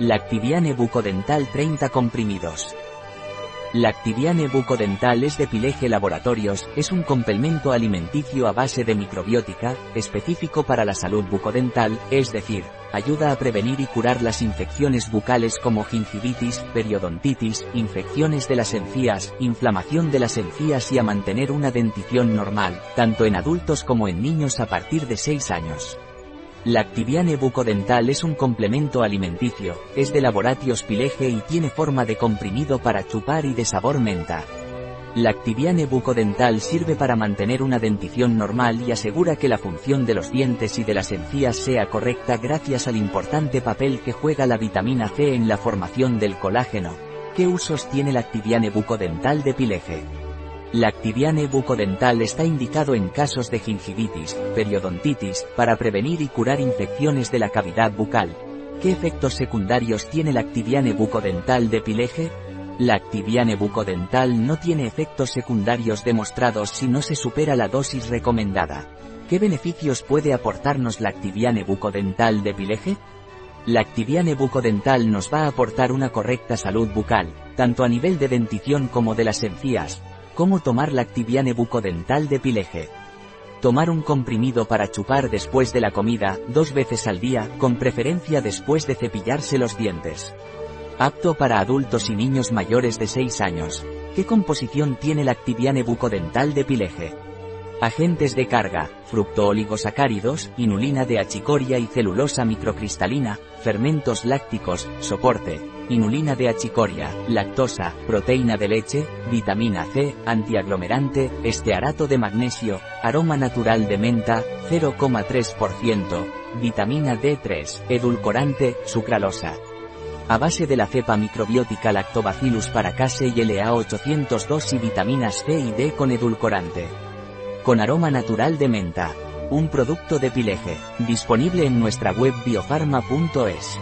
Lactibiane bucodental 30 comprimidos. Lactibiane bucodental es de Pileje Laboratorios, es un complemento alimenticio a base de microbiótica, específico para la salud bucodental, es decir, ayuda a prevenir y curar las infecciones bucales como gingivitis, periodontitis, infecciones de las encías, inflamación de las encías y a mantener una dentición normal, tanto en adultos como en niños a partir de 6 años. Lactibiane bucodental es un complemento alimenticio, es de laboratorios Pileje y tiene forma de comprimido para chupar y de sabor menta. Lactibiane bucodental sirve para mantener una dentición normal y asegura que la función de los dientes y de las encías sea correcta gracias al importante papel que juega la vitamina C en la formación del colágeno. ¿Qué usos tiene Lactibiane bucodental de Pileje? Lactibiane bucodental está indicado en casos de gingivitis, periodontitis, para prevenir y curar infecciones de la cavidad bucal. ¿Qué efectos secundarios tiene Lactibiane bucodental de Pileje? Lactibiane bucodental no tiene efectos secundarios demostrados si no se supera la dosis recomendada. ¿Qué beneficios puede aportarnos Lactibiane bucodental de Pileje? Lactibiane bucodental nos va a aportar una correcta salud bucal, tanto a nivel de dentición como de las encías, ¿Cómo tomar Lactibiane bucodental de Pileje? Tomar un comprimido para chupar después de la comida, dos veces al día, con preferencia después de cepillarse los dientes. Apto para adultos y niños mayores de 6 años. ¿Qué composición tiene Lactibiane bucodental de Pileje? Agentes de carga, fructooligosacáridos, inulina de achicoria y celulosa microcristalina, fermentos lácticos, soporte, inulina de achicoria, lactosa, proteína de leche, vitamina C, antiaglomerante, estearato de magnesio, aroma natural de menta, 0,3%, vitamina D3, edulcorante, sucralosa. A base de la cepa microbiótica Lactobacillus paracase y LA802 y vitaminas C y D con edulcorante. Con aroma natural de menta. Un producto de Pileje, disponible en nuestra web biofarma.es.